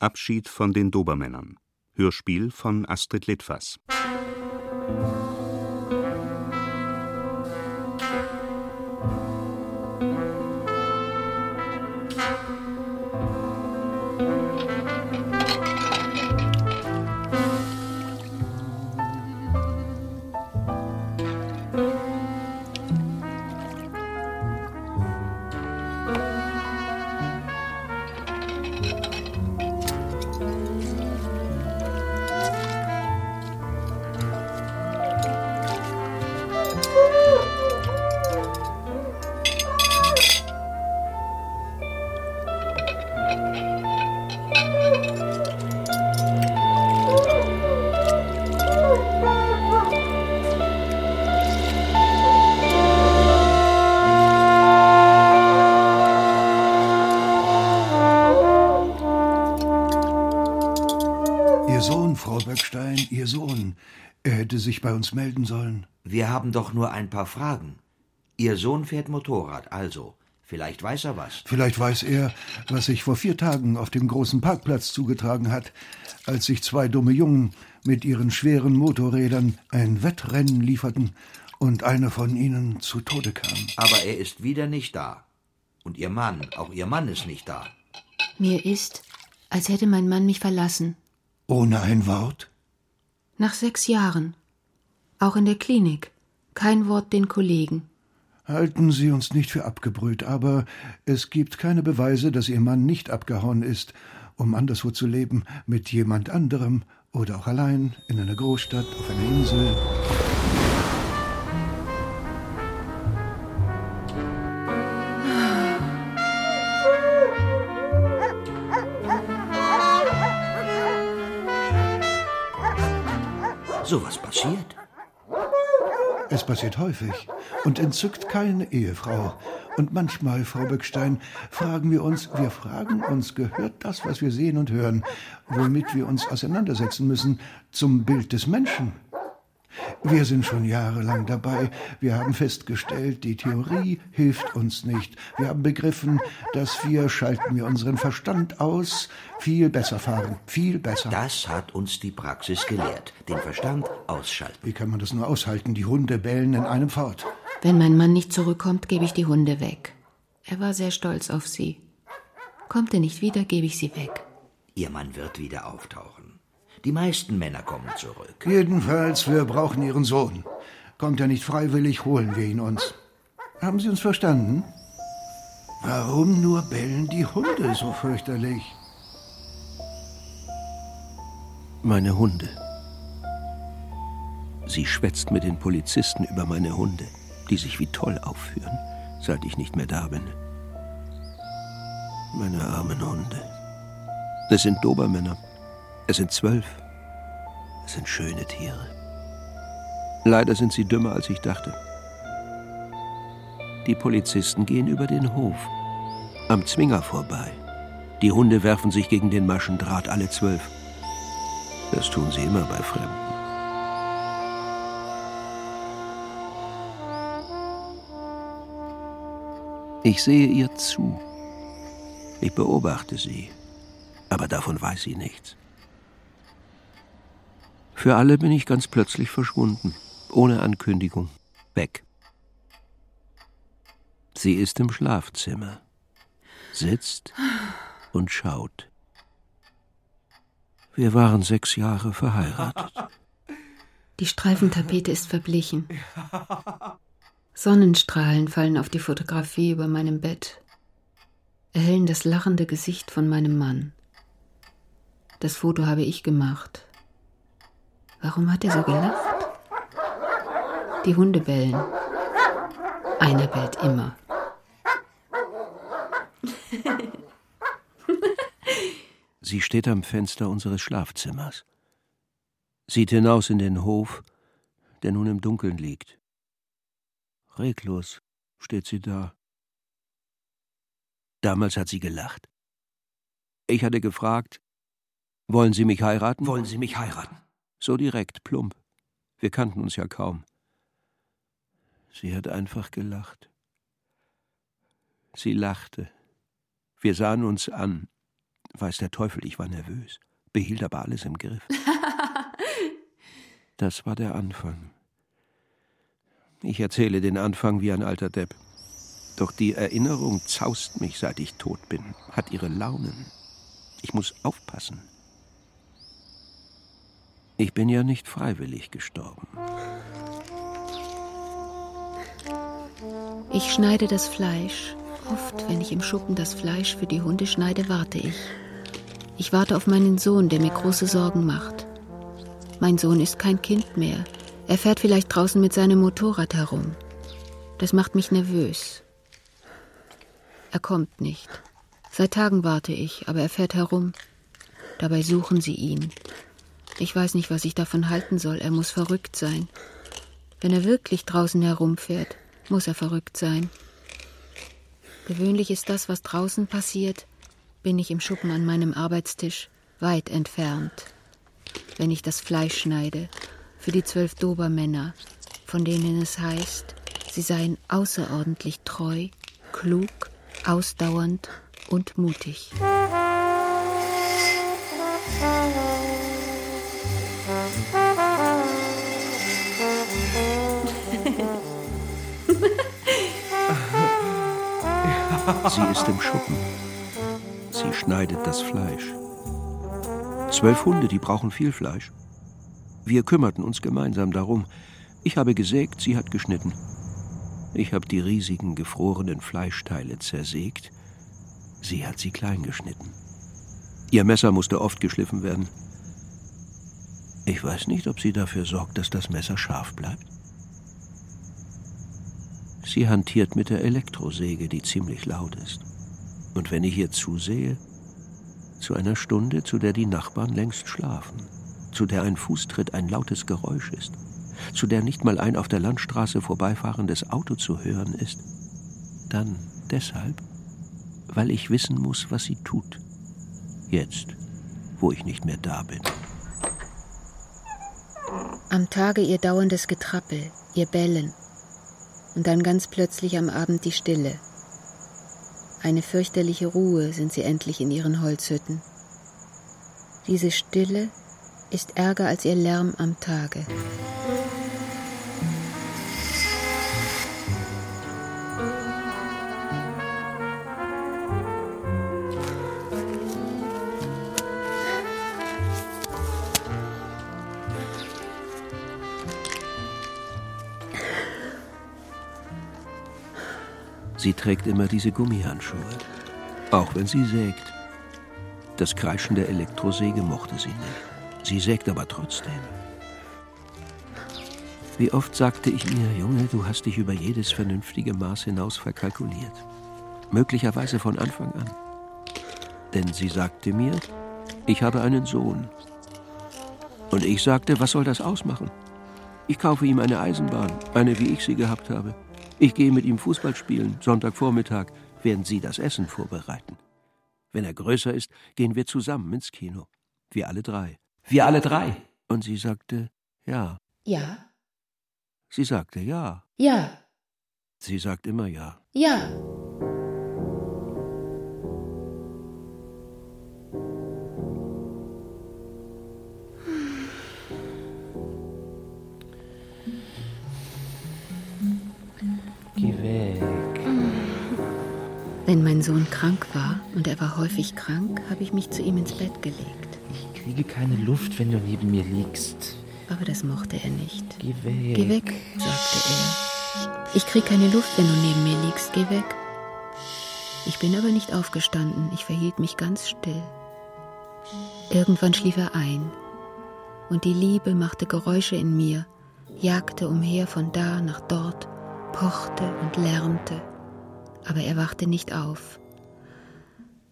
Abschied von den Dobermännern. Hörspiel von Astrid Litfaß. Uns melden sollen. Wir haben doch nur ein paar Fragen. Ihr Sohn fährt Motorrad, also. Vielleicht weiß er was. Vielleicht weiß er, was sich vor vier Tagen auf dem großen Parkplatz zugetragen hat, als sich zwei dumme Jungen mit ihren schweren Motorrädern ein Wettrennen lieferten und einer von ihnen zu Tode kam. Aber er ist wieder nicht da. Und Ihr Mann, auch Ihr Mann ist nicht da. Mir ist, als hätte mein Mann mich verlassen. Ohne ein Wort? Nach sechs Jahren. Auch in der Klinik. Kein Wort den Kollegen. Halten Sie uns nicht für abgebrüht, aber es gibt keine Beweise, dass Ihr Mann nicht abgehauen ist, um anderswo zu leben, mit jemand anderem oder auch allein in einer Großstadt, auf einer Insel. Sowas passiert. Es passiert häufig und entzückt keine Ehefrau. Und manchmal, Frau Böckstein, fragen wir uns, wir fragen uns, gehört das, was wir sehen und hören, womit wir uns auseinandersetzen müssen, zum Bild des Menschen? Wir sind schon jahrelang dabei. Wir haben festgestellt, die Theorie hilft uns nicht. Wir haben begriffen, dass wir, schalten wir unseren Verstand aus, viel besser fahren. Viel besser. Das hat uns die Praxis gelehrt. Den Verstand ausschalten. Wie kann man das nur aushalten? Die Hunde bellen in einem fort. Wenn mein Mann nicht zurückkommt, gebe ich die Hunde weg. Er war sehr stolz auf sie. Kommt er nicht wieder, gebe ich sie weg. Ihr Mann wird wieder auftauchen. Die meisten Männer kommen zurück. Jedenfalls, wir brauchen Ihren Sohn. Kommt er nicht freiwillig, holen wir ihn uns. Haben Sie uns verstanden? Warum nur bellen die Hunde so fürchterlich? Meine Hunde. Sie schwätzt mit den Polizisten über meine Hunde, die sich wie toll aufführen, seit ich nicht mehr da bin. Meine armen Hunde. Es sind Dobermänner. Es sind zwölf. Es sind schöne Tiere. Leider sind sie dümmer, als ich dachte. Die Polizisten gehen über den Hof, am Zwinger vorbei. Die Hunde werfen sich gegen den Maschendraht, alle zwölf. Das tun sie immer bei Fremden. Ich sehe ihr zu. Ich beobachte sie, aber davon weiß sie nichts. Für alle bin ich ganz plötzlich verschwunden, ohne Ankündigung, weg. Sie ist im Schlafzimmer, sitzt und schaut. Wir waren sechs Jahre verheiratet. Die Streifentapete ist verblichen. Sonnenstrahlen fallen auf die Fotografie über meinem Bett, erhellen das lachende Gesicht von meinem Mann. Das Foto habe ich gemacht. Warum hat er so gelacht? Die Hunde bellen. Einer bellt immer. Sie steht am Fenster unseres Schlafzimmers, sieht hinaus in den Hof, der nun im Dunkeln liegt. Reglos steht sie da. Damals hat sie gelacht. Ich hatte gefragt, wollen Sie mich heiraten? Wollen Sie mich heiraten? So direkt, plump. Wir kannten uns ja kaum. Sie hat einfach gelacht. Sie lachte. Wir sahen uns an. Weiß der Teufel, ich war nervös, behielt aber alles im Griff. das war der Anfang. Ich erzähle den Anfang wie ein alter Depp. Doch die Erinnerung zaust mich, seit ich tot bin, hat ihre Launen. Ich muss aufpassen. Ich bin ja nicht freiwillig gestorben. Ich schneide das Fleisch. Oft, wenn ich im Schuppen das Fleisch für die Hunde schneide, warte ich. Ich warte auf meinen Sohn, der mir große Sorgen macht. Mein Sohn ist kein Kind mehr. Er fährt vielleicht draußen mit seinem Motorrad herum. Das macht mich nervös. Er kommt nicht. Seit Tagen warte ich, aber er fährt herum. Dabei suchen sie ihn. Ich weiß nicht, was ich davon halten soll. Er muss verrückt sein. Wenn er wirklich draußen herumfährt, muss er verrückt sein. Gewöhnlich ist das, was draußen passiert, bin ich im Schuppen an meinem Arbeitstisch, weit entfernt. Wenn ich das Fleisch schneide, für die zwölf Dobermänner, von denen es heißt, sie seien außerordentlich treu, klug, ausdauernd und mutig. Sie ist im Schuppen. Sie schneidet das Fleisch. Zwölf Hunde, die brauchen viel Fleisch. Wir kümmerten uns gemeinsam darum. Ich habe gesägt, sie hat geschnitten. Ich habe die riesigen gefrorenen Fleischteile zersägt. Sie hat sie klein geschnitten. Ihr Messer musste oft geschliffen werden. Ich weiß nicht, ob sie dafür sorgt, dass das Messer scharf bleibt. Sie hantiert mit der Elektrosäge, die ziemlich laut ist. Und wenn ich ihr zusehe, zu einer Stunde, zu der die Nachbarn längst schlafen, zu der ein Fußtritt ein lautes Geräusch ist, zu der nicht mal ein auf der Landstraße vorbeifahrendes Auto zu hören ist, dann deshalb, weil ich wissen muss, was sie tut. Jetzt, wo ich nicht mehr da bin. Am Tage ihr dauerndes Getrappel, ihr Bellen, und dann ganz plötzlich am Abend die Stille. Eine fürchterliche Ruhe sind sie endlich in ihren Holzhütten. Diese Stille ist ärger als ihr Lärm am Tage. Sie trägt immer diese Gummihandschuhe, auch wenn sie sägt. Das Kreischen der Elektrosäge mochte sie nicht. Sie sägt aber trotzdem. Wie oft sagte ich mir, Junge, du hast dich über jedes vernünftige Maß hinaus verkalkuliert. Möglicherweise von Anfang an. Denn sie sagte mir, ich habe einen Sohn. Und ich sagte, was soll das ausmachen? Ich kaufe ihm eine Eisenbahn, eine wie ich sie gehabt habe. Ich gehe mit ihm Fußball spielen, Sonntagvormittag, während Sie das Essen vorbereiten. Wenn er größer ist, gehen wir zusammen ins Kino. Wir alle drei. Wir alle drei. Und sie sagte ja. Ja. Sie sagte ja. Ja. Sie sagt immer ja. Ja. Sohn krank war, und er war häufig krank, habe ich mich zu ihm ins Bett gelegt. Ich kriege keine Luft, wenn du neben mir liegst. Aber das mochte er nicht. Geh weg. Geh weg, sagte er. Ich krieg keine Luft, wenn du neben mir liegst. Geh weg. Ich bin aber nicht aufgestanden. Ich verhielt mich ganz still. Irgendwann schlief er ein. Und die Liebe machte Geräusche in mir, jagte umher von da nach dort, pochte und lärmte aber er wachte nicht auf.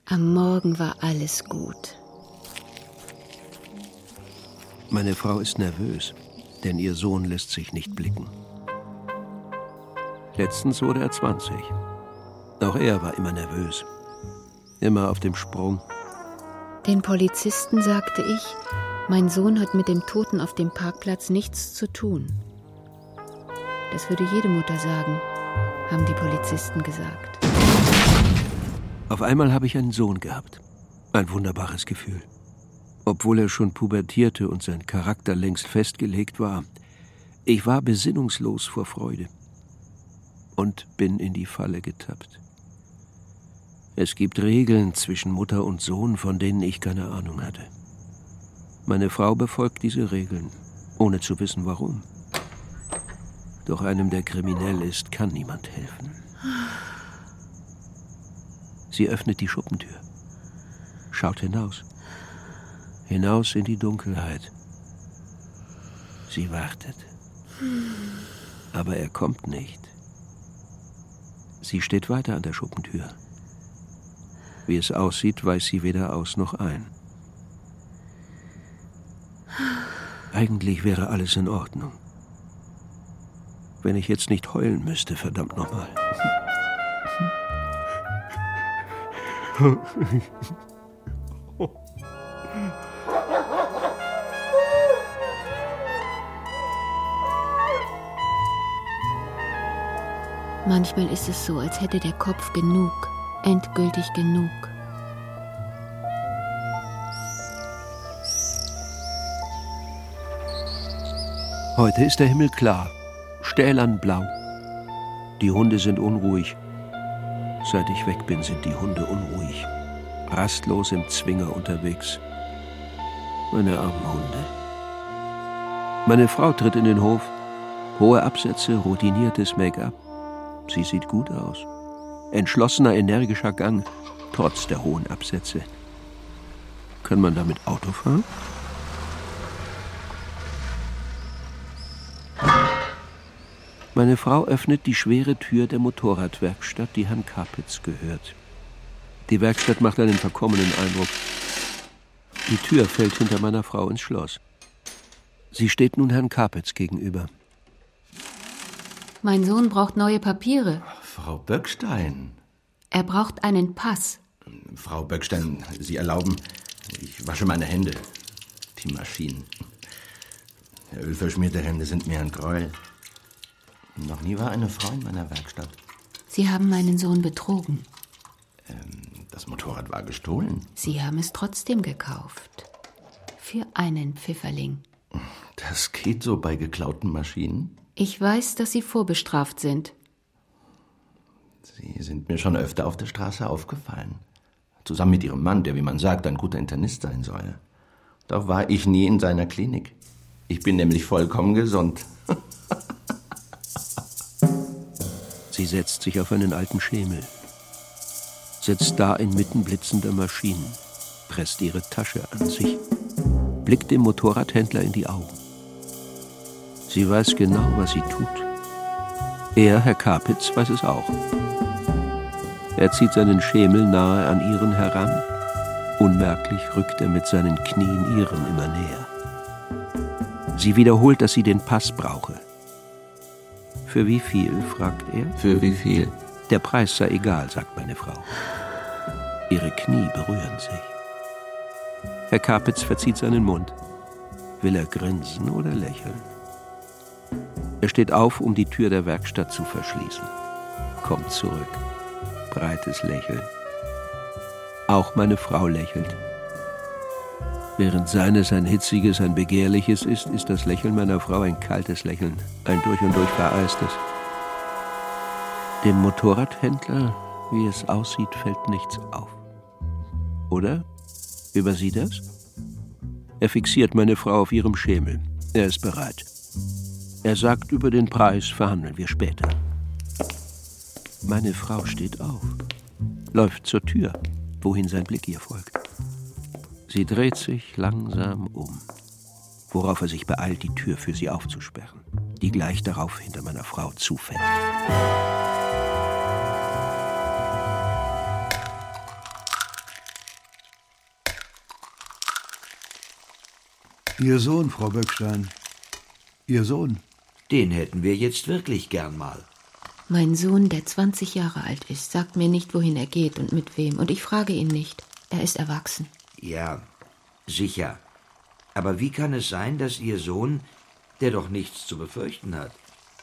Am Morgen war alles gut. Meine Frau ist nervös, denn ihr Sohn lässt sich nicht blicken. Letztens wurde er 20. Auch er war immer nervös, immer auf dem Sprung. Den Polizisten sagte ich, mein Sohn hat mit dem Toten auf dem Parkplatz nichts zu tun. Das würde jede Mutter sagen, haben die Polizisten gesagt. Auf einmal habe ich einen Sohn gehabt. Ein wunderbares Gefühl. Obwohl er schon pubertierte und sein Charakter längst festgelegt war, ich war besinnungslos vor Freude und bin in die Falle getappt. Es gibt Regeln zwischen Mutter und Sohn, von denen ich keine Ahnung hatte. Meine Frau befolgt diese Regeln, ohne zu wissen warum. Doch einem, der kriminell ist, kann niemand helfen. Sie öffnet die Schuppentür, schaut hinaus, hinaus in die Dunkelheit. Sie wartet. Aber er kommt nicht. Sie steht weiter an der Schuppentür. Wie es aussieht, weiß sie weder aus noch ein. Eigentlich wäre alles in Ordnung. Wenn ich jetzt nicht heulen müsste, verdammt nochmal. Manchmal ist es so, als hätte der Kopf genug, endgültig genug. Heute ist der Himmel klar, stählernblau. Die Hunde sind unruhig. Seit ich weg bin, sind die Hunde unruhig. Rastlos im Zwinger unterwegs. Meine armen Hunde. Meine Frau tritt in den Hof. Hohe Absätze, routiniertes Make-up. Sie sieht gut aus. Entschlossener, energischer Gang, trotz der hohen Absätze. Kann man damit Auto fahren? Meine Frau öffnet die schwere Tür der Motorradwerkstatt, die Herrn Kapitz gehört. Die Werkstatt macht einen verkommenen Eindruck. Die Tür fällt hinter meiner Frau ins Schloss. Sie steht nun Herrn Kapitz gegenüber. Mein Sohn braucht neue Papiere. Frau Böckstein. Er braucht einen Pass. Frau Böckstein, Sie erlauben, ich wasche meine Hände. Die Maschinen. Ölverschmierte Hände sind mir ein Gräuel. Noch nie war eine Frau in meiner Werkstatt. Sie haben meinen Sohn betrogen. Ähm, das Motorrad war gestohlen. Sie haben es trotzdem gekauft. Für einen Pfifferling. Das geht so bei geklauten Maschinen. Ich weiß, dass Sie vorbestraft sind. Sie sind mir schon öfter auf der Straße aufgefallen. Zusammen mit Ihrem Mann, der, wie man sagt, ein guter Internist sein soll. Doch war ich nie in seiner Klinik. Ich bin nämlich vollkommen gesund. Sie setzt sich auf einen alten Schemel, setzt da inmitten blitzender Maschinen, presst ihre Tasche an sich, blickt dem Motorradhändler in die Augen. Sie weiß genau, was sie tut. Er, Herr Kapitz, weiß es auch. Er zieht seinen Schemel nahe an ihren heran. Unmerklich rückt er mit seinen Knien ihren immer näher. Sie wiederholt, dass sie den Pass brauche. Für wie viel? fragt er. Für wie viel? Der Preis sei egal, sagt meine Frau. Ihre Knie berühren sich. Herr Kapitz verzieht seinen Mund. Will er grinsen oder lächeln? Er steht auf, um die Tür der Werkstatt zu verschließen. Kommt zurück. Breites Lächeln. Auch meine Frau lächelt. Während seines ein hitziges, ein begehrliches ist, ist das Lächeln meiner Frau ein kaltes Lächeln, ein durch und durch vereistes. Dem Motorradhändler, wie es aussieht, fällt nichts auf. Oder? Übersieht das? Er fixiert meine Frau auf ihrem Schemel. Er ist bereit. Er sagt, über den Preis verhandeln wir später. Meine Frau steht auf, läuft zur Tür, wohin sein Blick ihr folgt. Sie dreht sich langsam um, worauf er sich beeilt, die Tür für sie aufzusperren, die gleich darauf hinter meiner Frau zufällt. Ihr Sohn, Frau Böckstein. Ihr Sohn. Den hätten wir jetzt wirklich gern mal. Mein Sohn, der 20 Jahre alt ist, sagt mir nicht, wohin er geht und mit wem. Und ich frage ihn nicht. Er ist erwachsen. Ja, sicher. Aber wie kann es sein, dass Ihr Sohn, der doch nichts zu befürchten hat,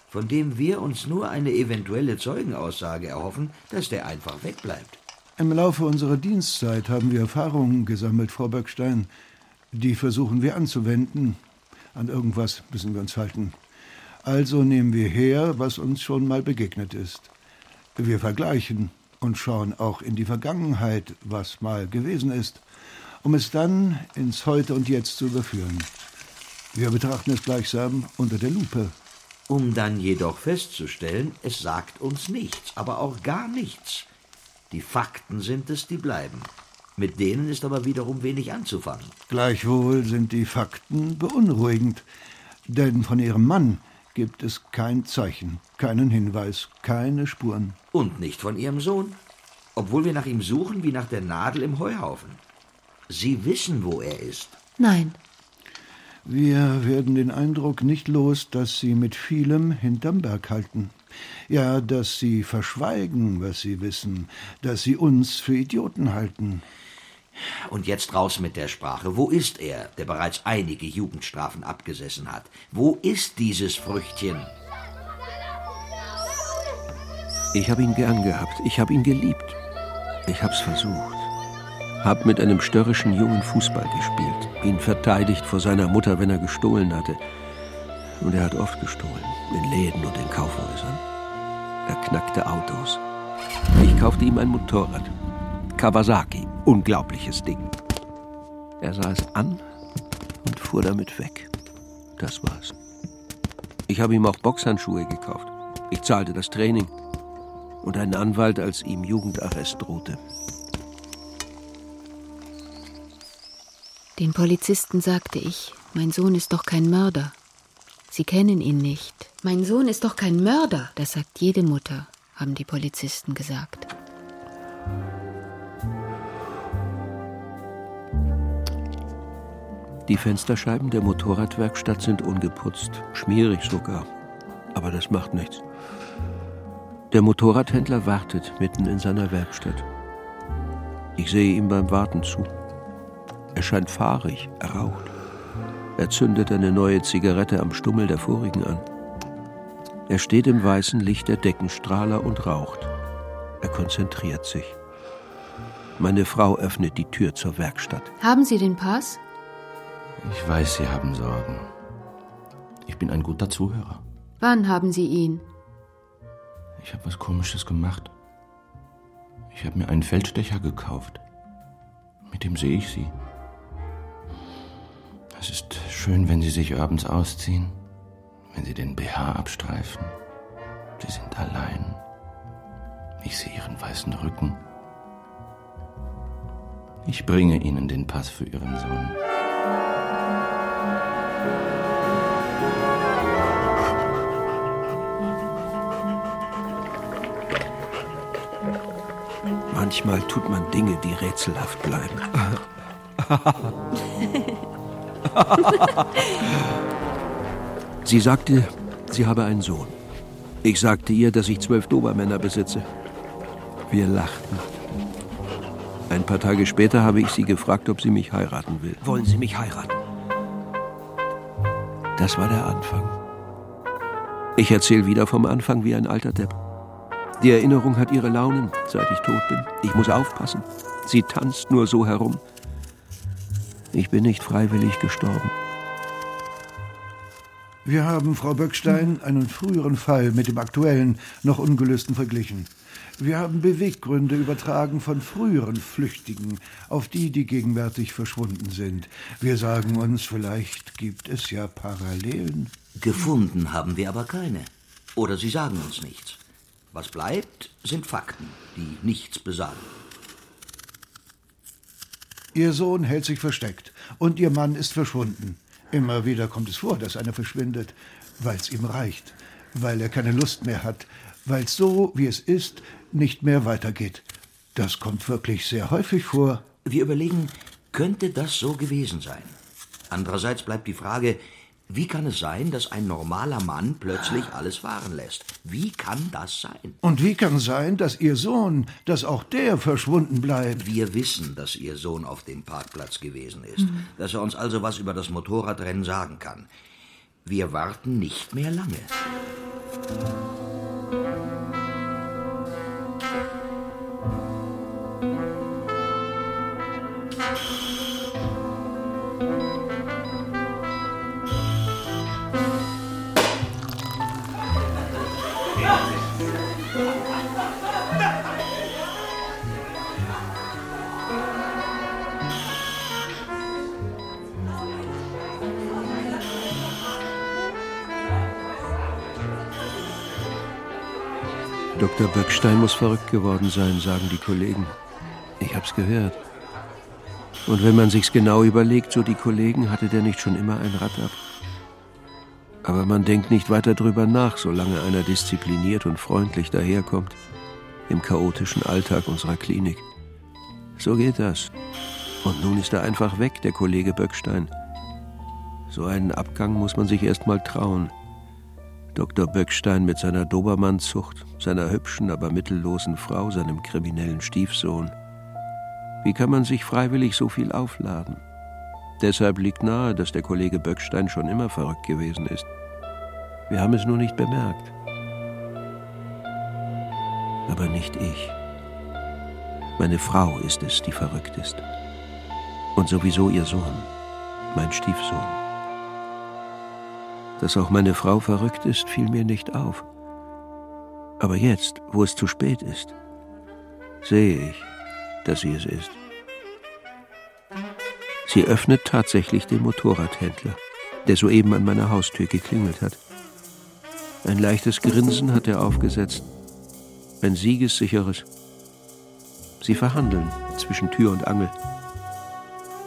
von dem wir uns nur eine eventuelle Zeugenaussage erhoffen, dass der einfach wegbleibt? Im Laufe unserer Dienstzeit haben wir Erfahrungen gesammelt, Frau Böckstein. Die versuchen wir anzuwenden. An irgendwas müssen wir uns halten. Also nehmen wir her, was uns schon mal begegnet ist. Wir vergleichen und schauen auch in die Vergangenheit, was mal gewesen ist, um es dann ins Heute und Jetzt zu überführen. Wir betrachten es gleichsam unter der Lupe. Um dann jedoch festzustellen, es sagt uns nichts, aber auch gar nichts. Die Fakten sind es, die bleiben. Mit denen ist aber wiederum wenig anzufangen. Gleichwohl sind die Fakten beunruhigend, denn von ihrem Mann gibt es kein Zeichen, keinen Hinweis, keine Spuren. Und nicht von ihrem Sohn, obwohl wir nach ihm suchen wie nach der Nadel im Heuhaufen. Sie wissen, wo er ist. Nein. Wir werden den Eindruck nicht los, dass Sie mit vielem hinterm Berg halten. Ja, dass Sie verschweigen, was Sie wissen, dass Sie uns für Idioten halten. Und jetzt raus mit der Sprache. Wo ist er, der bereits einige Jugendstrafen abgesessen hat? Wo ist dieses Früchtchen? Ich habe ihn gern gehabt. Ich habe ihn geliebt. Ich hab's versucht. Hab mit einem störrischen Jungen Fußball gespielt. Ihn verteidigt vor seiner Mutter, wenn er gestohlen hatte. Und er hat oft gestohlen. In Läden und in Kaufhäusern. Er knackte Autos. Ich kaufte ihm ein Motorrad. Kawasaki. Unglaubliches Ding. Er sah es an und fuhr damit weg. Das war's. Ich habe ihm auch Boxhandschuhe gekauft. Ich zahlte das Training. Und einen Anwalt, als ihm Jugendarrest drohte. Den Polizisten sagte ich, mein Sohn ist doch kein Mörder. Sie kennen ihn nicht. Mein Sohn ist doch kein Mörder. Das sagt jede Mutter, haben die Polizisten gesagt. Die Fensterscheiben der Motorradwerkstatt sind ungeputzt, schmierig sogar. Aber das macht nichts. Der Motorradhändler wartet mitten in seiner Werkstatt. Ich sehe ihm beim Warten zu. Er scheint fahrig, er raucht. Er zündet eine neue Zigarette am Stummel der vorigen an. Er steht im weißen Licht der Deckenstrahler und raucht. Er konzentriert sich. Meine Frau öffnet die Tür zur Werkstatt. Haben Sie den Pass? Ich weiß, Sie haben Sorgen. Ich bin ein guter Zuhörer. Wann haben Sie ihn? Ich habe was Komisches gemacht. Ich habe mir einen Feldstecher gekauft. Mit dem sehe ich Sie. Es ist schön, wenn Sie sich abends ausziehen, wenn Sie den BH abstreifen. Sie sind allein. Ich sehe Ihren weißen Rücken. Ich bringe Ihnen den Pass für Ihren Sohn. Manchmal tut man Dinge, die rätselhaft bleiben. sie sagte, sie habe einen Sohn. Ich sagte ihr, dass ich zwölf Dobermänner besitze. Wir lachten. Ein paar Tage später habe ich sie gefragt, ob sie mich heiraten will. Wollen Sie mich heiraten? Das war der Anfang. Ich erzähle wieder vom Anfang wie ein alter Depp. Die Erinnerung hat ihre Launen, seit ich tot bin. Ich muss aufpassen. Sie tanzt nur so herum. Ich bin nicht freiwillig gestorben. Wir haben, Frau Böckstein, einen früheren Fall mit dem aktuellen, noch ungelösten verglichen. Wir haben Beweggründe übertragen von früheren Flüchtigen auf die, die gegenwärtig verschwunden sind. Wir sagen uns, vielleicht gibt es ja Parallelen. Gefunden haben wir aber keine. Oder Sie sagen uns nichts. Was bleibt, sind Fakten, die nichts besagen. Ihr Sohn hält sich versteckt und Ihr Mann ist verschwunden. Immer wieder kommt es vor, dass einer verschwindet, weil es ihm reicht, weil er keine Lust mehr hat, weil es so, wie es ist, nicht mehr weitergeht. Das kommt wirklich sehr häufig vor. Wir überlegen, könnte das so gewesen sein? Andererseits bleibt die Frage, wie kann es sein, dass ein normaler Mann plötzlich alles fahren lässt? Wie kann das sein? Und wie kann sein, dass Ihr Sohn, dass auch der verschwunden bleibt? Wir wissen, dass Ihr Sohn auf dem Parkplatz gewesen ist, mhm. dass er uns also was über das Motorradrennen sagen kann. Wir warten nicht mehr lange. Dr. Böckstein muss verrückt geworden sein, sagen die Kollegen. Ich hab's gehört. Und wenn man sich's genau überlegt, so die Kollegen, hatte der nicht schon immer ein Rad ab. Aber man denkt nicht weiter drüber nach, solange einer diszipliniert und freundlich daherkommt, im chaotischen Alltag unserer Klinik. So geht das. Und nun ist er einfach weg, der Kollege Böckstein. So einen Abgang muss man sich erst mal trauen. Dr. Böckstein mit seiner Dobermannzucht, seiner hübschen, aber mittellosen Frau, seinem kriminellen Stiefsohn. Wie kann man sich freiwillig so viel aufladen? Deshalb liegt nahe, dass der Kollege Böckstein schon immer verrückt gewesen ist. Wir haben es nur nicht bemerkt. Aber nicht ich. Meine Frau ist es, die verrückt ist. Und sowieso ihr Sohn, mein Stiefsohn. Dass auch meine Frau verrückt ist, fiel mir nicht auf. Aber jetzt, wo es zu spät ist, sehe ich, dass sie es ist. Sie öffnet tatsächlich den Motorradhändler, der soeben an meiner Haustür geklingelt hat. Ein leichtes Grinsen hat er aufgesetzt, ein siegessicheres. Sie verhandeln zwischen Tür und Angel.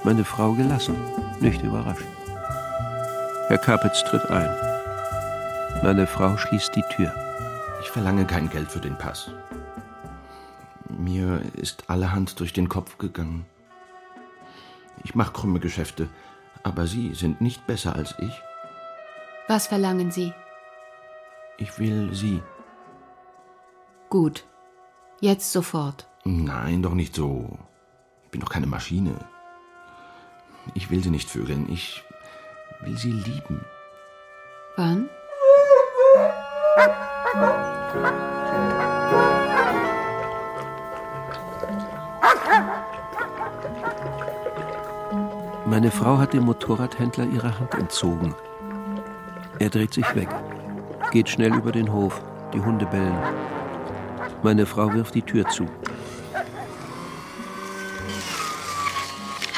Meine Frau gelassen, nicht überrascht. Herr Kapitz tritt ein. Meine Frau schließt die Tür. Ich verlange kein Geld für den Pass. Mir ist allerhand durch den Kopf gegangen. Ich mache krumme Geschäfte, aber Sie sind nicht besser als ich. Was verlangen Sie? Ich will Sie. Gut. Jetzt sofort. Nein, doch nicht so. Ich bin doch keine Maschine. Ich will Sie nicht vögeln. Ich will Sie lieben. Wann? Meine Frau hat dem Motorradhändler ihre Hand entzogen. Er dreht sich weg, geht schnell über den Hof, die Hunde bellen. Meine Frau wirft die Tür zu.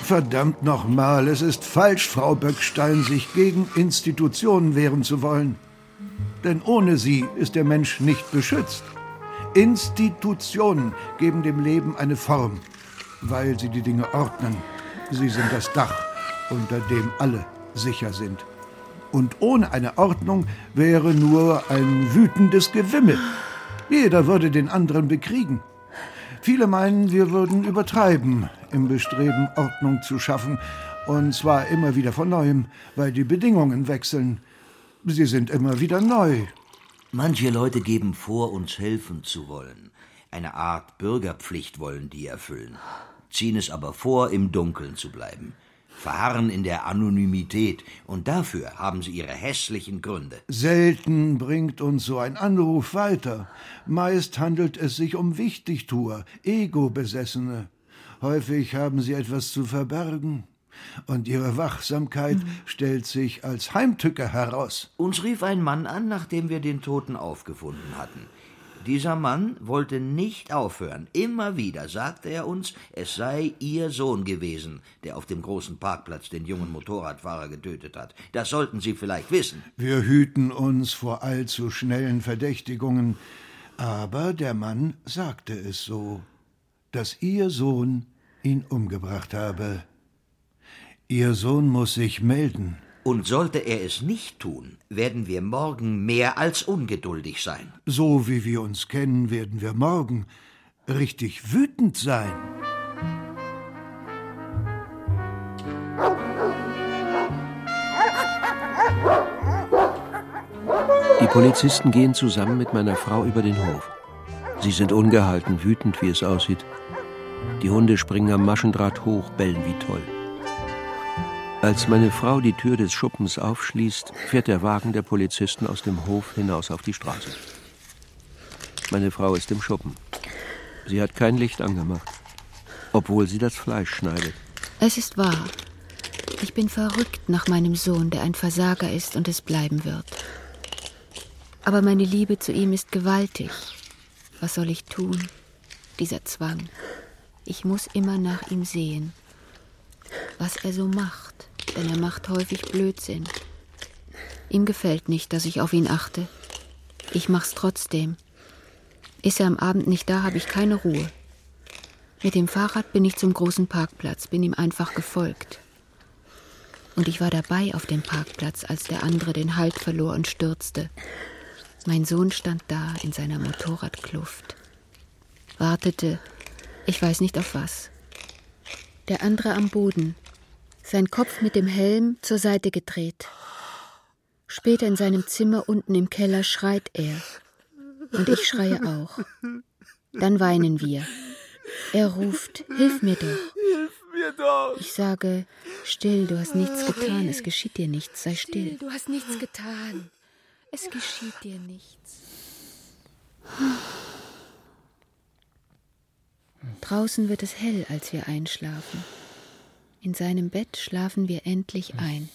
Verdammt nochmal, es ist falsch, Frau Böckstein, sich gegen Institutionen wehren zu wollen. Denn ohne sie ist der Mensch nicht beschützt. Institutionen geben dem Leben eine Form, weil sie die Dinge ordnen. Sie sind das Dach, unter dem alle sicher sind. Und ohne eine Ordnung wäre nur ein wütendes Gewimmel. Jeder würde den anderen bekriegen. Viele meinen, wir würden übertreiben im Bestreben, Ordnung zu schaffen, und zwar immer wieder von neuem, weil die Bedingungen wechseln. Sie sind immer wieder neu. Manche Leute geben vor, uns helfen zu wollen. Eine Art Bürgerpflicht wollen die erfüllen, ziehen es aber vor, im Dunkeln zu bleiben, verharren in der Anonymität, und dafür haben sie ihre hässlichen Gründe. Selten bringt uns so ein Anruf weiter. Meist handelt es sich um Wichtigtuer, Ego-Besessene. Häufig haben sie etwas zu verbergen. Und ihre Wachsamkeit stellt sich als Heimtücke heraus. Uns rief ein Mann an, nachdem wir den Toten aufgefunden hatten. Dieser Mann wollte nicht aufhören. Immer wieder sagte er uns, es sei Ihr Sohn gewesen, der auf dem großen Parkplatz den jungen Motorradfahrer getötet hat. Das sollten Sie vielleicht wissen. Wir hüten uns vor allzu schnellen Verdächtigungen. Aber der Mann sagte es so, dass Ihr Sohn ihn umgebracht habe. Ihr Sohn muss sich melden. Und sollte er es nicht tun, werden wir morgen mehr als ungeduldig sein. So wie wir uns kennen, werden wir morgen richtig wütend sein. Die Polizisten gehen zusammen mit meiner Frau über den Hof. Sie sind ungehalten, wütend, wie es aussieht. Die Hunde springen am Maschendraht hoch, bellen wie toll. Als meine Frau die Tür des Schuppens aufschließt, fährt der Wagen der Polizisten aus dem Hof hinaus auf die Straße. Meine Frau ist im Schuppen. Sie hat kein Licht angemacht, obwohl sie das Fleisch schneidet. Es ist wahr. Ich bin verrückt nach meinem Sohn, der ein Versager ist und es bleiben wird. Aber meine Liebe zu ihm ist gewaltig. Was soll ich tun? Dieser Zwang. Ich muss immer nach ihm sehen. Was er so macht, denn er macht häufig Blödsinn. Ihm gefällt nicht, dass ich auf ihn achte. Ich mach's trotzdem. Ist er am Abend nicht da, habe ich keine Ruhe. Mit dem Fahrrad bin ich zum großen Parkplatz, bin ihm einfach gefolgt. Und ich war dabei auf dem Parkplatz, als der andere den Halt verlor und stürzte. Mein Sohn stand da in seiner Motorradkluft, wartete, ich weiß nicht auf was. Der andere am Boden, sein Kopf mit dem Helm zur Seite gedreht. Später in seinem Zimmer unten im Keller schreit er. Und ich schreie auch. Dann weinen wir. Er ruft, Hilf mir doch. Hilf mir doch. Ich sage, still, du hast nichts getan, es geschieht dir nichts, sei still. Du hast nichts getan. Es geschieht dir nichts. Draußen wird es hell, als wir einschlafen. In seinem Bett schlafen wir endlich ein.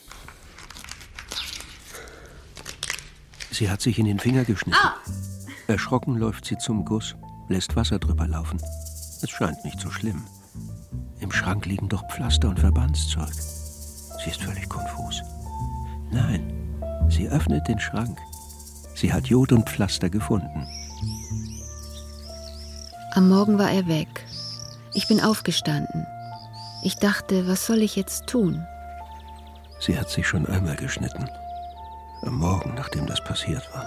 Sie hat sich in den Finger geschnitten. Erschrocken läuft sie zum Guss, lässt Wasser drüber laufen. Es scheint nicht so schlimm. Im Schrank liegen doch Pflaster und Verbandszeug. Sie ist völlig konfus. Nein, sie öffnet den Schrank. Sie hat Jod und Pflaster gefunden. Am Morgen war er weg. Ich bin aufgestanden. Ich dachte, was soll ich jetzt tun? Sie hat sich schon einmal geschnitten. Am Morgen, nachdem das passiert war.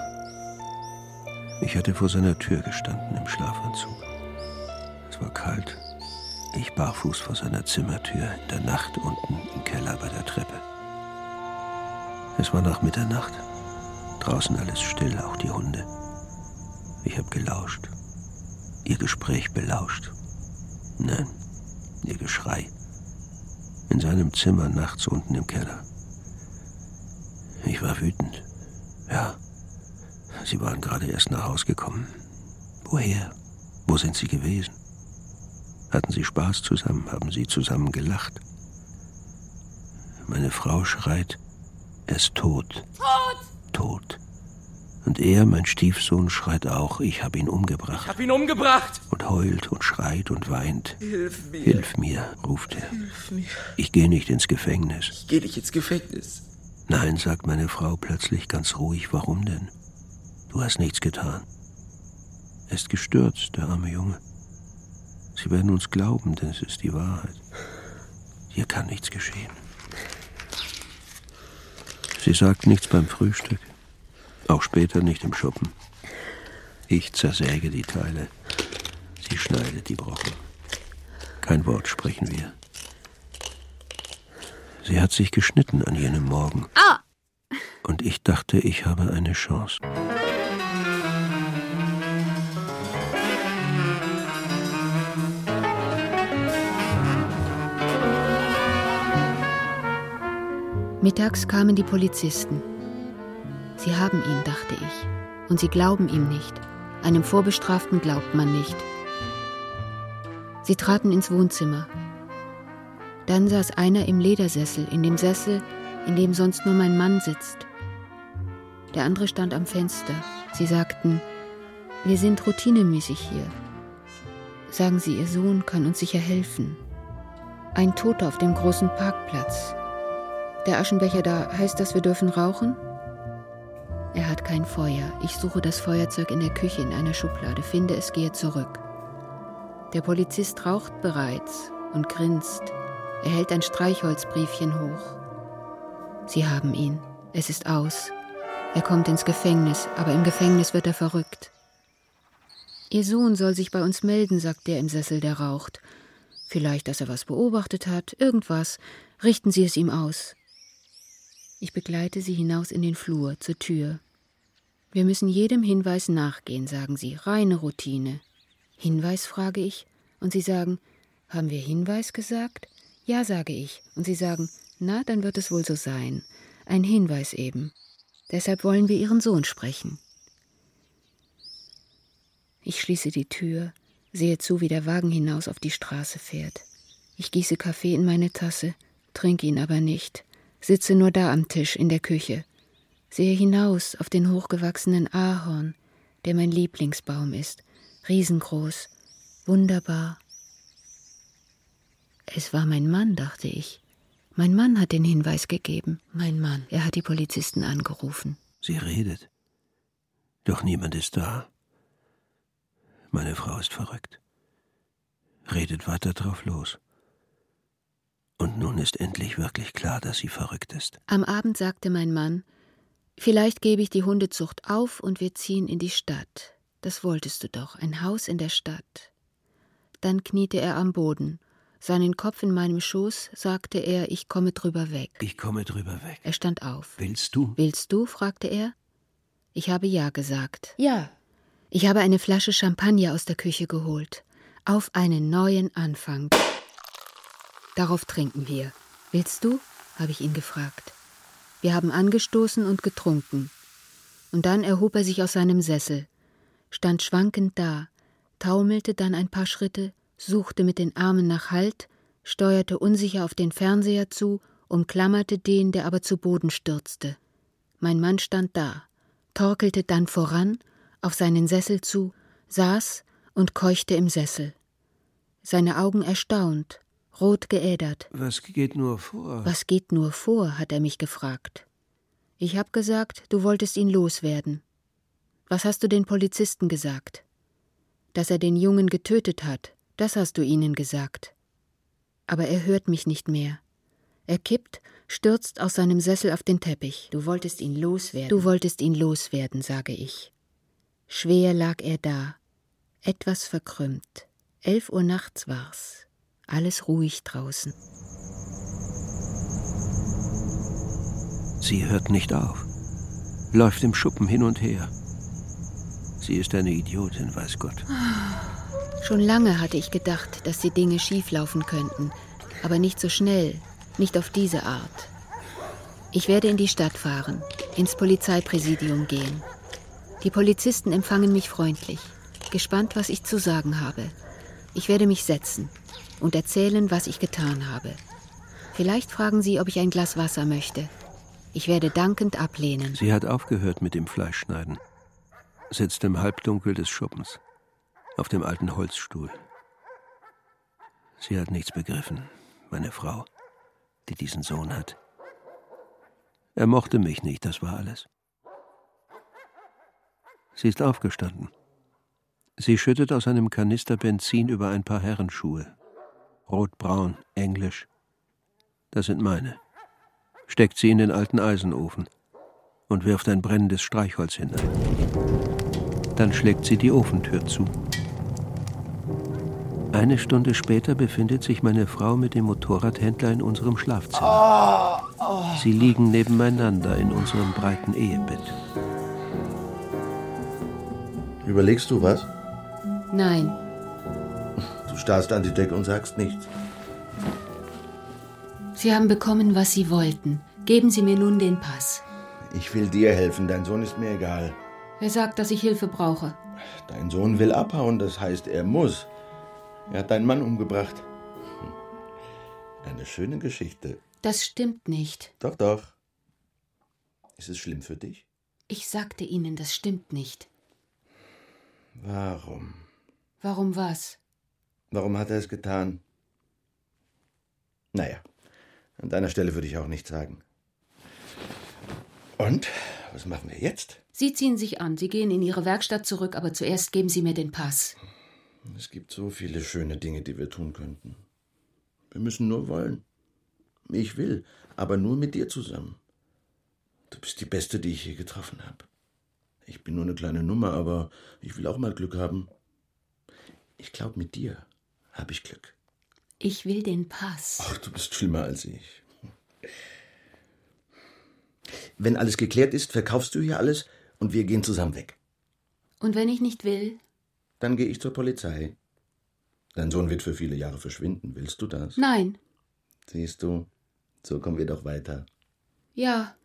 Ich hatte vor seiner Tür gestanden im Schlafanzug. Es war kalt. Ich barfuß vor seiner Zimmertür in der Nacht unten im Keller bei der Treppe. Es war nach Mitternacht. Draußen alles still, auch die Hunde. Ich habe gelauscht. Ihr Gespräch belauscht. Nein, ihr Geschrei. In seinem Zimmer nachts unten im Keller. Ich war wütend. Ja, sie waren gerade erst nach Haus gekommen. Woher? Wo sind sie gewesen? Hatten sie Spaß zusammen? Haben sie zusammen gelacht? Meine Frau schreit, er ist tot. Tot! Tot. Und er, mein Stiefsohn, schreit auch, ich habe ihn umgebracht. Ich hab ihn umgebracht. Und heult und schreit und weint. Hilf mir. Hilf mir, ruft er. Hilf mir. Ich gehe nicht ins Gefängnis. Ich geh nicht ins Gefängnis. Nein, sagt meine Frau plötzlich ganz ruhig, warum denn? Du hast nichts getan. Er ist gestürzt, der arme Junge. Sie werden uns glauben, denn es ist die Wahrheit. Hier kann nichts geschehen. Sie sagt nichts beim Frühstück, auch später nicht im Schuppen. Ich zersäge die Teile, sie schneidet die Brocken. Kein Wort sprechen wir. Sie hat sich geschnitten an jenem Morgen. Ah! Und ich dachte, ich habe eine Chance. Mittags kamen die Polizisten. Sie haben ihn, dachte ich. Und sie glauben ihm nicht. Einem Vorbestraften glaubt man nicht. Sie traten ins Wohnzimmer. Dann saß einer im Ledersessel, in dem Sessel, in dem sonst nur mein Mann sitzt. Der andere stand am Fenster. Sie sagten, wir sind routinemäßig hier. Sagen Sie, Ihr Sohn kann uns sicher helfen. Ein Toter auf dem großen Parkplatz. Der Aschenbecher da, heißt das, wir dürfen rauchen? Er hat kein Feuer. Ich suche das Feuerzeug in der Küche in einer Schublade, finde es, gehe zurück. Der Polizist raucht bereits und grinst. Er hält ein Streichholzbriefchen hoch. Sie haben ihn. Es ist aus. Er kommt ins Gefängnis, aber im Gefängnis wird er verrückt. Ihr Sohn soll sich bei uns melden, sagt der im Sessel, der raucht. Vielleicht, dass er was beobachtet hat, irgendwas. Richten Sie es ihm aus. Ich begleite sie hinaus in den Flur, zur Tür. Wir müssen jedem Hinweis nachgehen, sagen sie. Reine Routine. Hinweis, frage ich. Und sie sagen, haben wir Hinweis gesagt? Ja, sage ich. Und sie sagen, na, dann wird es wohl so sein. Ein Hinweis eben. Deshalb wollen wir Ihren Sohn sprechen. Ich schließe die Tür, sehe zu, wie der Wagen hinaus auf die Straße fährt. Ich gieße Kaffee in meine Tasse, trinke ihn aber nicht, sitze nur da am Tisch in der Küche, sehe hinaus auf den hochgewachsenen Ahorn, der mein Lieblingsbaum ist, riesengroß, wunderbar. Es war mein Mann, dachte ich. Mein Mann hat den Hinweis gegeben. Mein Mann. Er hat die Polizisten angerufen. Sie redet. Doch niemand ist da. Meine Frau ist verrückt. Redet weiter drauf los. Und nun ist endlich wirklich klar, dass sie verrückt ist. Am Abend sagte mein Mann, vielleicht gebe ich die Hundezucht auf und wir ziehen in die Stadt. Das wolltest du doch, ein Haus in der Stadt. Dann kniete er am Boden. Seinen Kopf in meinem Schoß, sagte er, ich komme drüber weg. Ich komme drüber weg. Er stand auf. Willst du? Willst du? fragte er. Ich habe ja gesagt. Ja. Ich habe eine Flasche Champagner aus der Küche geholt. Auf einen neuen Anfang. Darauf trinken wir. Willst du? habe ich ihn gefragt. Wir haben angestoßen und getrunken. Und dann erhob er sich aus seinem Sessel, stand schwankend da, taumelte dann ein paar Schritte, suchte mit den Armen nach Halt, steuerte unsicher auf den Fernseher zu, umklammerte den, der aber zu Boden stürzte. Mein Mann stand da, torkelte dann voran, auf seinen Sessel zu, saß und keuchte im Sessel. Seine Augen erstaunt, rot geädert. Was geht nur vor? Was geht nur vor? hat er mich gefragt. Ich hab gesagt, du wolltest ihn loswerden. Was hast du den Polizisten gesagt? Dass er den Jungen getötet hat, das hast du ihnen gesagt. Aber er hört mich nicht mehr. Er kippt, stürzt aus seinem Sessel auf den Teppich. Du wolltest ihn loswerden. Du wolltest ihn loswerden, sage ich. Schwer lag er da, etwas verkrümmt. Elf Uhr nachts war's. Alles ruhig draußen. Sie hört nicht auf, läuft im Schuppen hin und her. Sie ist eine Idiotin, weiß Gott. Schon lange hatte ich gedacht, dass die Dinge schieflaufen könnten, aber nicht so schnell, nicht auf diese Art. Ich werde in die Stadt fahren, ins Polizeipräsidium gehen. Die Polizisten empfangen mich freundlich, gespannt, was ich zu sagen habe. Ich werde mich setzen und erzählen, was ich getan habe. Vielleicht fragen sie, ob ich ein Glas Wasser möchte. Ich werde dankend ablehnen. Sie hat aufgehört mit dem Fleischschneiden, sitzt im Halbdunkel des Schuppens, auf dem alten Holzstuhl. Sie hat nichts begriffen, meine Frau, die diesen Sohn hat. Er mochte mich nicht, das war alles. Sie ist aufgestanden. Sie schüttet aus einem Kanister Benzin über ein paar Herrenschuhe. Rotbraun, englisch. Das sind meine. Steckt sie in den alten Eisenofen und wirft ein brennendes Streichholz hinein. Dann schlägt sie die Ofentür zu. Eine Stunde später befindet sich meine Frau mit dem Motorradhändler in unserem Schlafzimmer. Sie liegen nebeneinander in unserem breiten Ehebett. Überlegst du was? Nein, Du starrst an die Decke und sagst nichts. Sie haben bekommen, was Sie wollten. Geben Sie mir nun den Pass. Ich will dir helfen, dein Sohn ist mir egal. Wer sagt, dass ich Hilfe brauche? Dein Sohn will abhauen, das heißt, er muss. Er hat deinen Mann umgebracht. Eine schöne Geschichte. Das stimmt nicht. Doch, doch. Ist es schlimm für dich? Ich sagte Ihnen, das stimmt nicht. Warum? Warum was? Warum hat er es getan? Naja, an deiner Stelle würde ich auch nichts sagen. Und? Was machen wir jetzt? Sie ziehen sich an. Sie gehen in Ihre Werkstatt zurück, aber zuerst geben Sie mir den Pass. Es gibt so viele schöne Dinge, die wir tun könnten. Wir müssen nur wollen. Ich will, aber nur mit dir zusammen. Du bist die Beste, die ich je getroffen habe. Ich bin nur eine kleine Nummer, aber ich will auch mal Glück haben. Ich glaube, mit dir habe ich Glück. Ich will den Pass. Ach, du bist schlimmer als ich. Wenn alles geklärt ist, verkaufst du hier alles und wir gehen zusammen weg. Und wenn ich nicht will? Dann gehe ich zur Polizei. Dein Sohn wird für viele Jahre verschwinden. Willst du das? Nein. Siehst du, so kommen wir doch weiter. Ja,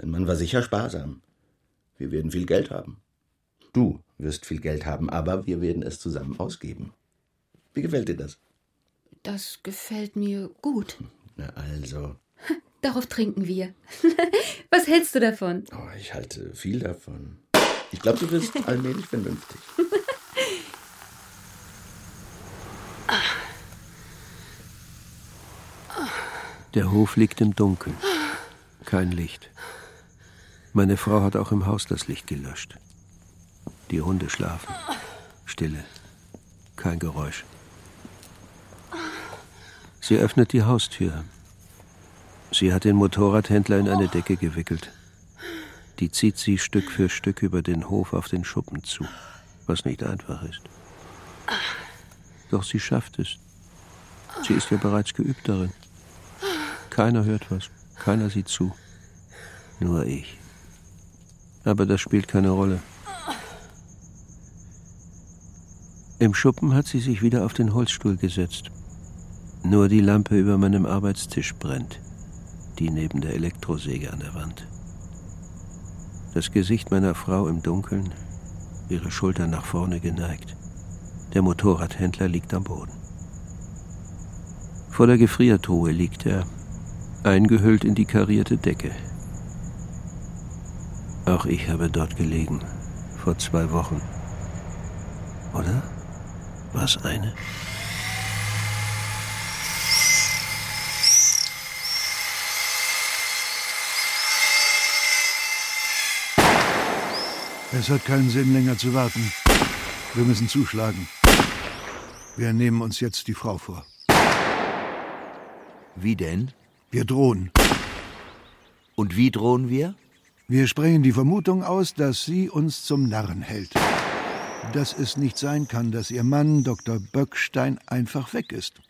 Dein Mann war sicher sparsam. Wir werden viel Geld haben. Du wirst viel Geld haben, aber wir werden es zusammen ausgeben. Wie gefällt dir das? das gefällt mir gut. Na also, Darauf trinken wir. Was hältst du davon? oh, ich halte viel davon. Ich glaube, du wirst allmählich vernünftig. Der Hof liegt im Dunkeln. Kein Licht. Meine Frau hat auch im Haus das Licht gelöscht. Die Hunde schlafen. Stille. Kein Geräusch. Sie öffnet die Haustür. Sie hat den Motorradhändler in eine Decke gewickelt. Die zieht sie Stück für Stück über den Hof auf den Schuppen zu, was nicht einfach ist. Doch sie schafft es. Sie ist ja bereits geübt darin. Keiner hört was, keiner sieht zu. Nur ich. Aber das spielt keine Rolle. Im Schuppen hat sie sich wieder auf den Holzstuhl gesetzt. Nur die Lampe über meinem Arbeitstisch brennt, die neben der Elektrosäge an der Wand. Das Gesicht meiner Frau im Dunkeln, ihre Schultern nach vorne geneigt. Der Motorradhändler liegt am Boden. Vor der Gefriertruhe liegt er, eingehüllt in die karierte Decke. Auch ich habe dort gelegen, vor zwei Wochen. Oder? War es eine? Es hat keinen Sinn, länger zu warten. Wir müssen zuschlagen. Wir nehmen uns jetzt die Frau vor. Wie denn? Wir drohen. Und wie drohen wir? Wir sprechen die Vermutung aus, dass sie uns zum Narren hält. Dass es nicht sein kann, dass ihr Mann, Dr. Böckstein, einfach weg ist.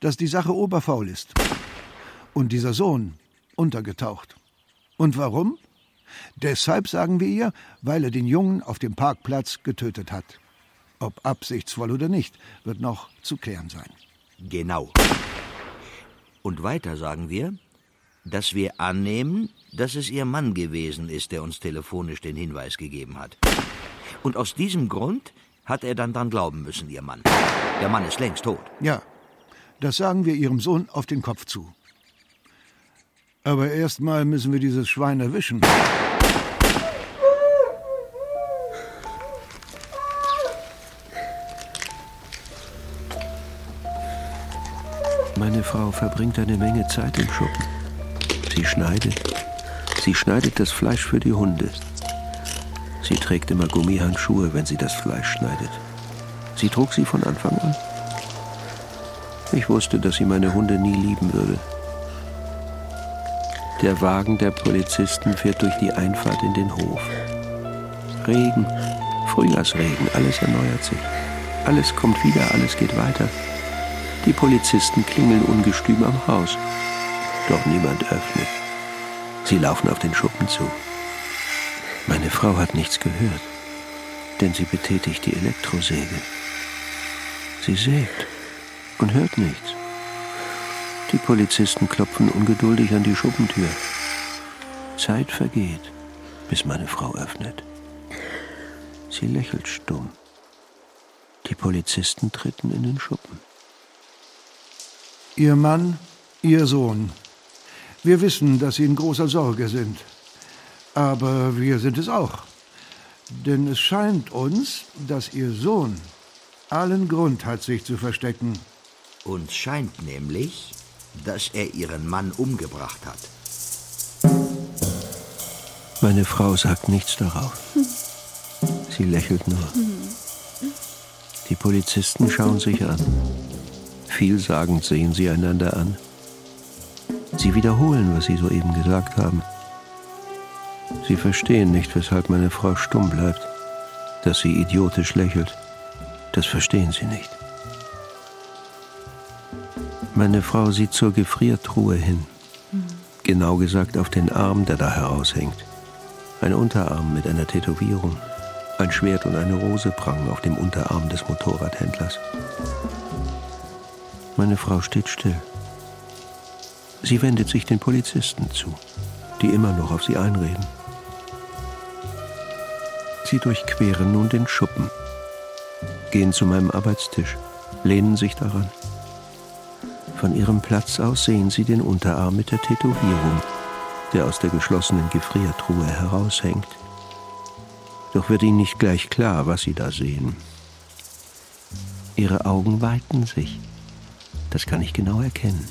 Dass die Sache oberfaul ist. Und dieser Sohn untergetaucht. Und warum? Deshalb sagen wir ihr, weil er den Jungen auf dem Parkplatz getötet hat. Ob absichtsvoll oder nicht, wird noch zu klären sein. Genau. Und weiter sagen wir, dass wir annehmen, dass es ihr Mann gewesen ist, der uns telefonisch den Hinweis gegeben hat. Und aus diesem Grund hat er dann dran glauben müssen, ihr Mann. Der Mann ist längst tot. Ja, das sagen wir ihrem Sohn auf den Kopf zu. Aber erstmal müssen wir dieses Schwein erwischen. Meine Frau verbringt eine Menge Zeit im Schuppen. Sie schneidet. Sie schneidet das Fleisch für die Hunde. Sie trägt immer Gummihandschuhe, wenn sie das Fleisch schneidet. Sie trug sie von Anfang an. Ich wusste, dass sie meine Hunde nie lieben würde. Der Wagen der Polizisten fährt durch die Einfahrt in den Hof. Regen, Frühjahrsregen, alles erneuert sich. Alles kommt wieder, alles geht weiter. Die Polizisten klingeln ungestüm am Haus. Doch niemand öffnet. Sie laufen auf den Schuppen zu. Meine Frau hat nichts gehört, denn sie betätigt die Elektrosäge. Sie sägt und hört nichts. Die Polizisten klopfen ungeduldig an die Schuppentür. Zeit vergeht, bis meine Frau öffnet. Sie lächelt stumm. Die Polizisten treten in den Schuppen. Ihr Mann, Ihr Sohn. Wir wissen, dass Sie in großer Sorge sind. Aber wir sind es auch. Denn es scheint uns, dass Ihr Sohn allen Grund hat, sich zu verstecken. Uns scheint nämlich, dass er ihren Mann umgebracht hat. Meine Frau sagt nichts darauf. Sie lächelt nur. Die Polizisten schauen sich an. Vielsagend sehen sie einander an. Sie wiederholen, was sie soeben gesagt haben. Sie verstehen nicht, weshalb meine Frau stumm bleibt, dass sie idiotisch lächelt. Das verstehen sie nicht. Meine Frau sieht zur Gefriertruhe hin. Genau gesagt auf den Arm, der da heraushängt. Ein Unterarm mit einer Tätowierung. Ein Schwert und eine Rose prangen auf dem Unterarm des Motorradhändlers. Meine Frau steht still. Sie wendet sich den Polizisten zu, die immer noch auf sie einreden. Sie durchqueren nun den Schuppen, gehen zu meinem Arbeitstisch, lehnen sich daran. Von ihrem Platz aus sehen sie den Unterarm mit der Tätowierung, der aus der geschlossenen Gefriertruhe heraushängt. Doch wird ihnen nicht gleich klar, was sie da sehen. Ihre Augen weiten sich. Das kann ich genau erkennen.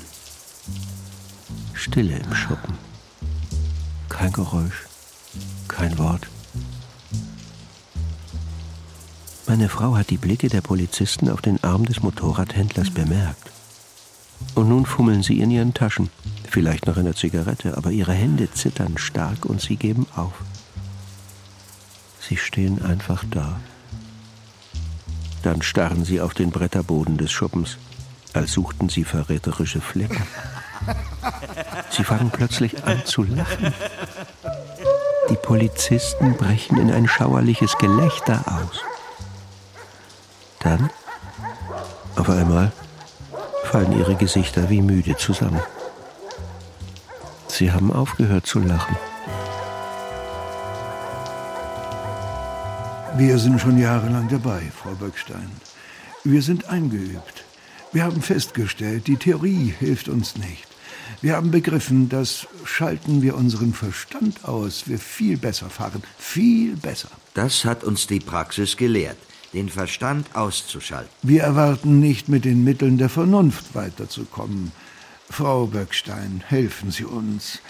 Stille im Schuppen. Kein Geräusch, kein Wort. Meine Frau hat die Blicke der Polizisten auf den Arm des Motorradhändlers bemerkt. Und nun fummeln sie in ihren Taschen, vielleicht nach einer Zigarette, aber ihre Hände zittern stark und sie geben auf. Sie stehen einfach da. Dann starren sie auf den Bretterboden des Schuppens, als suchten sie verräterische Flecken. Sie fangen plötzlich an zu lachen. Die Polizisten brechen in ein schauerliches Gelächter aus. Dann, auf einmal, fallen ihre Gesichter wie müde zusammen. Sie haben aufgehört zu lachen. Wir sind schon jahrelang dabei, Frau Böckstein. Wir sind eingeübt. Wir haben festgestellt, die Theorie hilft uns nicht. Wir haben begriffen, dass schalten wir unseren Verstand aus, wir viel besser fahren. Viel besser. Das hat uns die Praxis gelehrt, den Verstand auszuschalten. Wir erwarten nicht, mit den Mitteln der Vernunft weiterzukommen. Frau Böckstein, helfen Sie uns.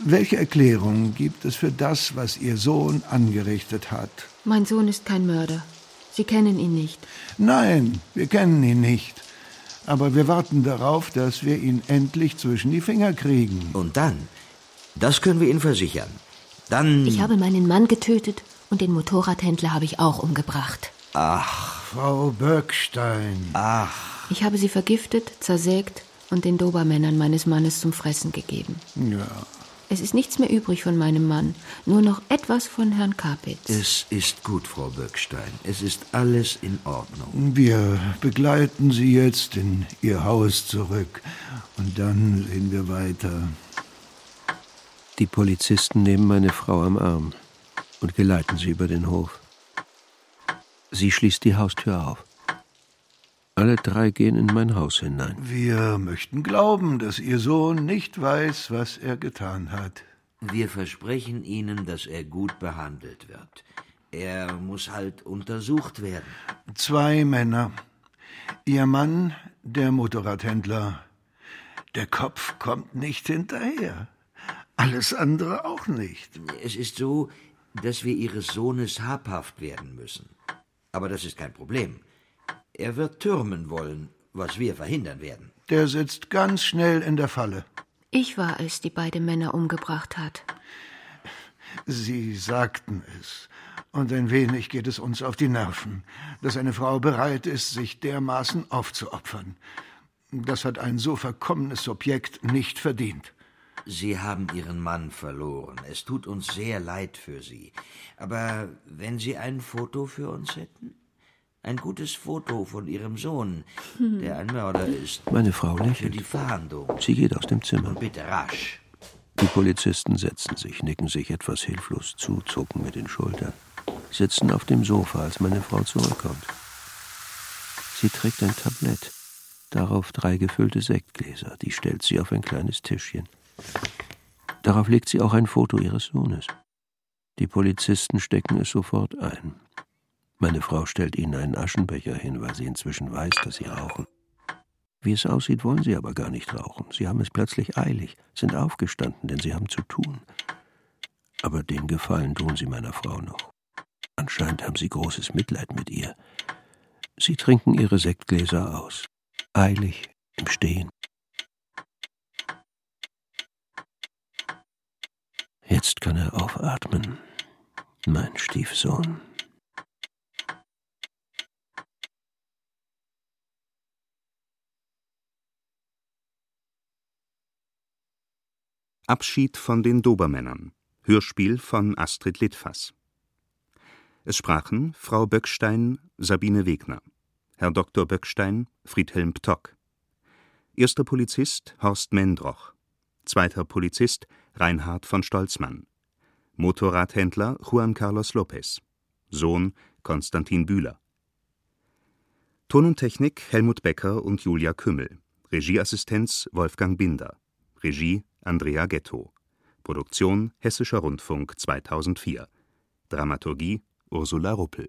Welche Erklärung gibt es für das, was Ihr Sohn angerichtet hat? Mein Sohn ist kein Mörder. Sie kennen ihn nicht. Nein, wir kennen ihn nicht. Aber wir warten darauf, dass wir ihn endlich zwischen die Finger kriegen. Und dann, das können wir Ihnen versichern, dann... Ich habe meinen Mann getötet und den Motorradhändler habe ich auch umgebracht. Ach, Frau Böckstein. ach, Ich habe sie vergiftet, zersägt und den Dobermännern meines Mannes zum Fressen gegeben. Ja. Es ist nichts mehr übrig von meinem Mann, nur noch etwas von Herrn Kapitz. es ist gut, Frau Böckstein. Es ist alles in Ordnung. Wir begleiten Sie jetzt in Ihr Haus zurück. Und dann sehen wir weiter. Die Polizisten nehmen meine Frau am Arm und geleiten sie über den Hof. Sie schließt die Haustür auf. Alle drei gehen in mein Haus hinein. Wir möchten glauben, dass Ihr Sohn nicht weiß, was er getan hat. Wir versprechen Ihnen, dass er gut behandelt wird. Er muss halt untersucht werden. Zwei Männer. Ihr Mann, der Motorradhändler. Der Kopf kommt nicht hinterher. Alles andere auch nicht. Es ist so, dass wir Ihres Sohnes habhaft werden müssen. Aber das ist kein Problem. Er wird türmen wollen, was wir verhindern werden. Der sitzt ganz schnell in der Falle. Ich war es, die beide Männer umgebracht hat. Sie sagten es. Und ein wenig geht es uns auf die Nerven, dass eine Frau bereit ist, sich dermaßen aufzuopfern. Das hat ein so verkommenes Subjekt nicht verdient. Sie haben Ihren Mann verloren. Es tut uns sehr leid für Sie. Aber wenn Sie ein Foto für uns hätten? Ein gutes Foto von Ihrem Sohn, der ein Mörder ist. Meine Frau Für lächelt. die Fahndung. Sie geht aus dem Zimmer. Und bitte rasch. Die Polizisten setzen sich, nicken sich etwas hilflos zu, zucken mit den Schultern, sitzen auf dem Sofa, als meine Frau zurückkommt. Sie trägt ein Tablett, darauf drei gefüllte Sektgläser, die stellt sie auf ein kleines Tischchen. Darauf legt sie auch ein Foto ihres Sohnes. Die Polizisten stecken es sofort ein. Meine Frau stellt ihnen einen Aschenbecher hin, weil sie inzwischen weiß, dass sie rauchen. Wie es aussieht, wollen sie aber gar nicht rauchen. Sie haben es plötzlich eilig, sind aufgestanden, denn sie haben zu tun. Aber den Gefallen tun sie meiner Frau noch. Anscheinend haben sie großes Mitleid mit ihr. Sie trinken ihre Sektgläser aus. Eilig, im Stehen. Jetzt kann er aufatmen, mein Stiefsohn. Abschied von den Dobermännern. Hörspiel von Astrid Litfaß. Es sprachen Frau Böckstein, Sabine Wegner, Herr Dr. Böckstein, Friedhelm Ptock, Erster Polizist Horst Mendroch, Zweiter Polizist Reinhard von Stolzmann, Motorradhändler Juan Carlos Lopez, Sohn Konstantin Bühler. Ton und Technik Helmut Becker und Julia Kümmel, Regieassistenz Wolfgang Binder, Regie Andrea Ghetto. Produktion Hessischer Rundfunk 2004. Dramaturgie Ursula Ruppel